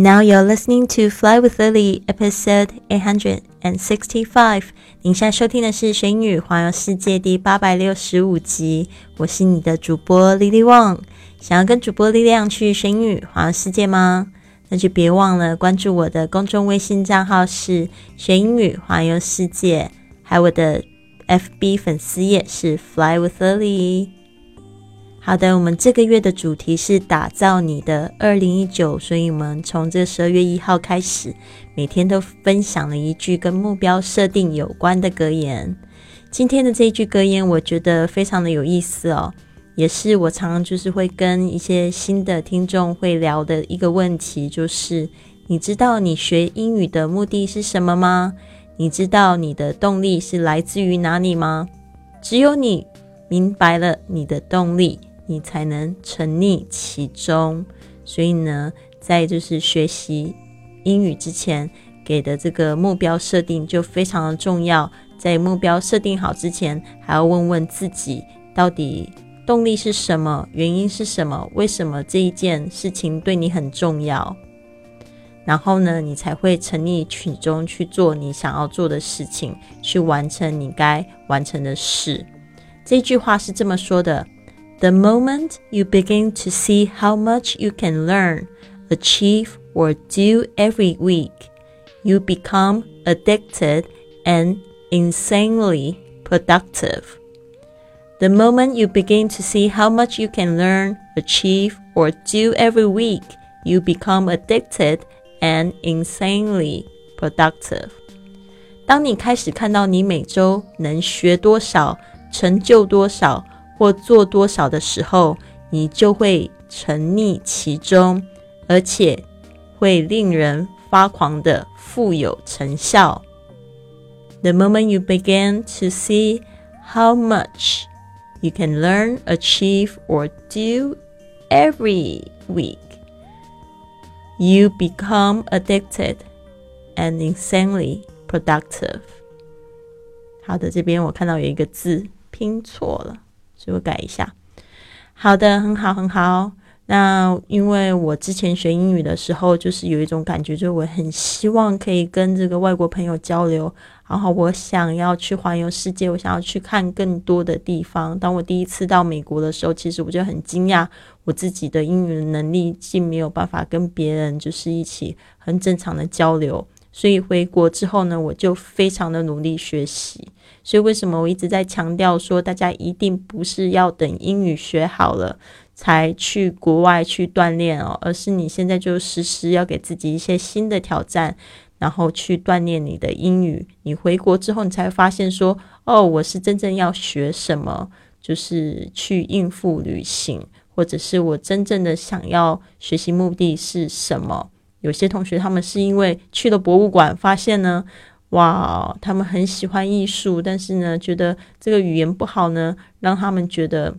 Now you're listening to Fly with Lily, episode eight hundred and sixty-five。您现在收听的是《学英语环游世界》第八百六十五集。我是你的主播 Lily Wang。想要跟主播力量去学英语环游世界吗？那就别忘了关注我的公众微信账号是“学英语环游世界”，还有我的 FB 粉丝页是 Fly with Lily。好的，我们这个月的主题是打造你的二零一九，所以我们从这十二月一号开始，每天都分享了一句跟目标设定有关的格言。今天的这一句格言，我觉得非常的有意思哦，也是我常常就是会跟一些新的听众会聊的一个问题，就是你知道你学英语的目的是什么吗？你知道你的动力是来自于哪里吗？只有你明白了你的动力。你才能沉溺其中，所以呢，在就是学习英语之前给的这个目标设定就非常的重要。在目标设定好之前，还要问问自己，到底动力是什么，原因是什么，为什么这一件事情对你很重要？然后呢，你才会沉溺其中去做你想要做的事情，去完成你该完成的事。这句话是这么说的。The moment you begin to see how much you can learn, achieve, or do every week, you become addicted and insanely productive. The moment you begin to see how much you can learn, achieve, or do every week, you become addicted and insanely productive. 当你开始看到你每周能学多少，成就多少。 或做多少的时候，你就会沉溺其中，而且会令人发狂的富有成效。The moment you begin to see how much you can learn, achieve, or do every week, you become addicted and insanely productive. 好的，这边我看到有一个字拼错了。 所以我改一下。好的，很好，很好。那因为我之前学英语的时候，就是有一种感觉，就是我很希望可以跟这个外国朋友交流，然后我想要去环游世界，我想要去看更多的地方。当我第一次到美国的时候，其实我就很惊讶，我自己的英语能力竟没有办法跟别人就是一起很正常的交流。所以回国之后呢，我就非常的努力学习。所以为什么我一直在强调说，大家一定不是要等英语学好了才去国外去锻炼哦，而是你现在就时时要给自己一些新的挑战，然后去锻炼你的英语。你回国之后，你才会发现说，哦，我是真正要学什么，就是去应付旅行，或者是我真正的想要学习目的是什么。有些同学他们是因为去了博物馆，发现呢，哇，他们很喜欢艺术，但是呢，觉得这个语言不好呢，让他们觉得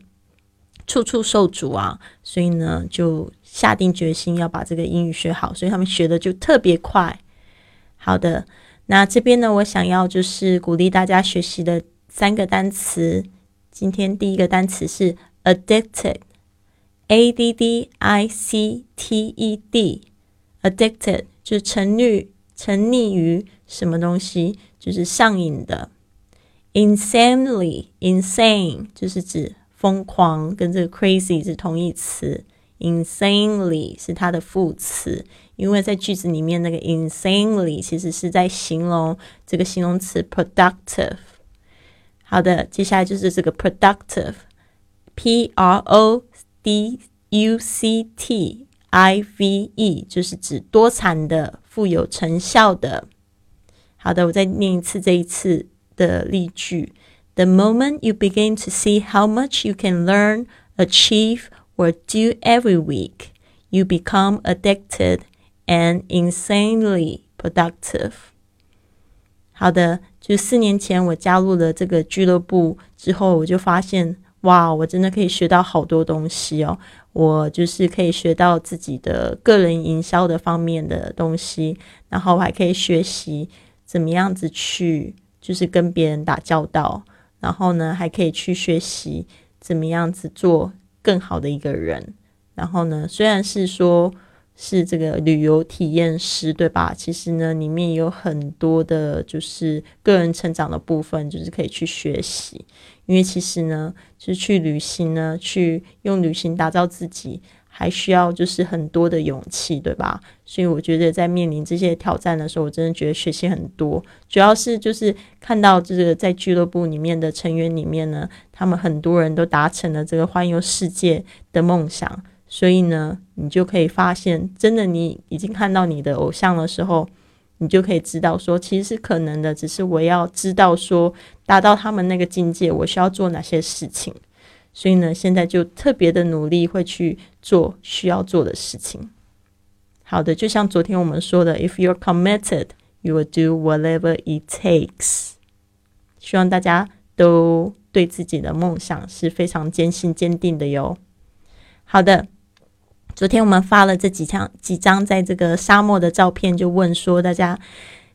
处处受阻啊，所以呢，就下定决心要把这个英语学好，所以他们学的就特别快。好的，那这边呢，我想要就是鼓励大家学习的三个单词，今天第一个单词是 addicted，a d d i c t e d。Addicted 就是沉溺、沉溺于什么东西，就是上瘾的。Insanely，insane 就是指疯狂，跟这个 crazy 是同义词。Insanely 是它的副词，因为在句子里面那个 insanely 其实是在形容这个形容词 productive。好的，接下来就是这个 productive，P R O D U C T。I V E 就是指多产的、富有成效的。好的，我再念一次这一次的例句：The moment you begin to see how much you can learn, achieve, or do every week, you become addicted and insanely productive。好的，就四年前我加入了这个俱乐部之后，我就发现， 哇，我真的可以学到好多东西哦。我就是可以学到自己的个人营销的方面的东西，然后我还可以学习怎么样子去就是跟别人打交道，然后呢还可以去学习怎么样子做更好的一个人。然后呢，虽然是说是这个旅游体验师，对吧？其实呢，里面有很多的，就是个人成长的部分，就是可以去学习。因为其实呢，就是去旅行呢，去用旅行打造自己，还需要就是很多的勇气，对吧？所以我觉得在面临这些挑战的时候，我真的觉得学习很多。主要是就是看到这个在俱乐部里面的成员里面呢，他们很多人都达成了这个环游世界的梦想。所以呢，你就可以发现，真的，你已经看到你的偶像的时候，你就可以知道说，其实是可能的。只是我要知道说，达到他们那个境界，我需要做哪些事情。所以呢，现在就特别的努力，会去做需要做的事情。好的，就像昨天我们说的，If you're committed, you will do whatever it takes。希望大家都对自己的梦想是非常坚信、坚定的哟。好的。昨天我们发了这几张几张在这个沙漠的照片，就问说大家，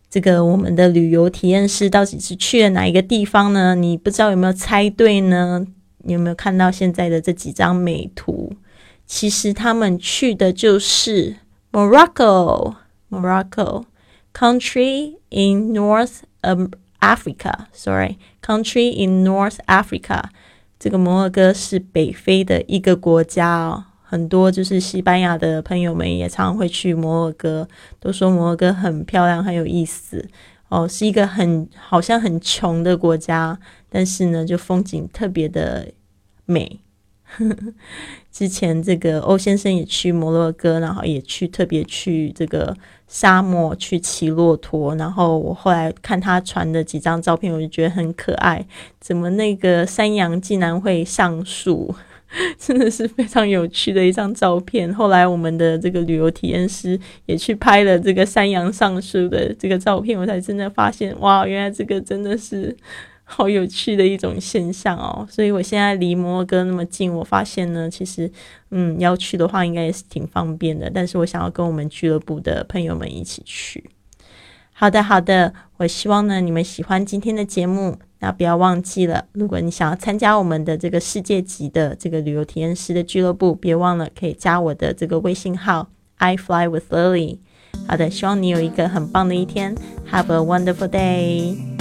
这个我们的旅游体验师到底是去了哪一个地方呢？你不知道有没有猜对呢？你有没有看到现在的这几张美图？其实他们去的就是 Morocco，Morocco country in North Africa，sorry，country in North Africa，这个摩洛哥是北非的一个国家哦。很多就是西班牙的朋友们也常常会去摩洛哥，都说摩洛哥很漂亮，很有意思哦，是一个很好像很穷的国家，但是呢，就风景特别的美。之前这个欧先生也去摩洛哥，然后也去特别去这个沙漠去骑骆驼，然后我后来看他传的几张照片，我就觉得很可爱，怎么那个山羊竟然会上树？真的是非常有趣的一张照片。后来我们的这个旅游体验师也去拍了这个山羊上树的这个照片，我才真的发现，哇，原来这个真的是好有趣的一种现象哦。所以我现在离摩洛哥那么近，我发现呢，其实嗯要去的话应该也是挺方便的。但是我想要跟我们俱乐部的朋友们一起去。好的，好的，我希望呢你们喜欢今天的节目。那不要忘记了，如果你想要参加我们的这个世界级的这个旅游体验师的俱乐部，别忘了可以加我的这个微信号 I fly with Lily。好的，希望你有一个很棒的一天，Have a wonderful day。